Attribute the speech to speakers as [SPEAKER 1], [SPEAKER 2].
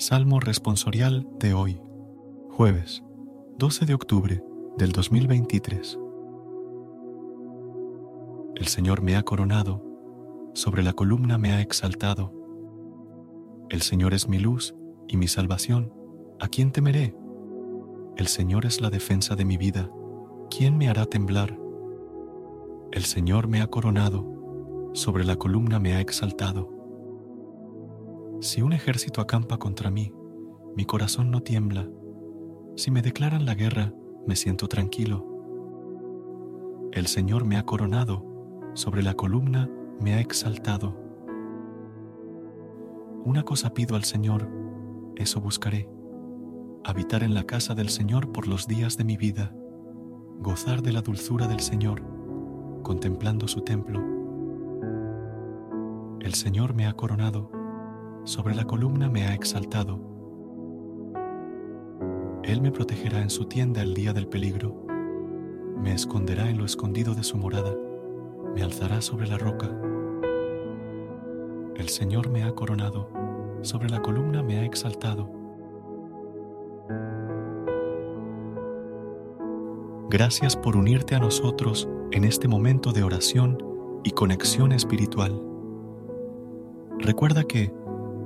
[SPEAKER 1] Salmo responsorial de hoy, jueves 12 de octubre del 2023. El Señor me ha coronado, sobre la columna me ha exaltado. El Señor es mi luz y mi salvación, ¿a quién temeré? El Señor es la defensa de mi vida, ¿quién me hará temblar? El Señor me ha coronado, sobre la columna me ha exaltado. Si un ejército acampa contra mí, mi corazón no tiembla. Si me declaran la guerra, me siento tranquilo. El Señor me ha coronado, sobre la columna me ha exaltado. Una cosa pido al Señor, eso buscaré, habitar en la casa del Señor por los días de mi vida, gozar de la dulzura del Señor, contemplando su templo. El Señor me ha coronado, sobre la columna me ha exaltado. Él me protegerá en su tienda el día del peligro, me esconderá en lo escondido de su morada, me alzará sobre la roca. El Señor me ha coronado, sobre la columna me ha exaltado. Gracias por unirte a nosotros en este momento de oración y conexión espiritual. Recuerda que,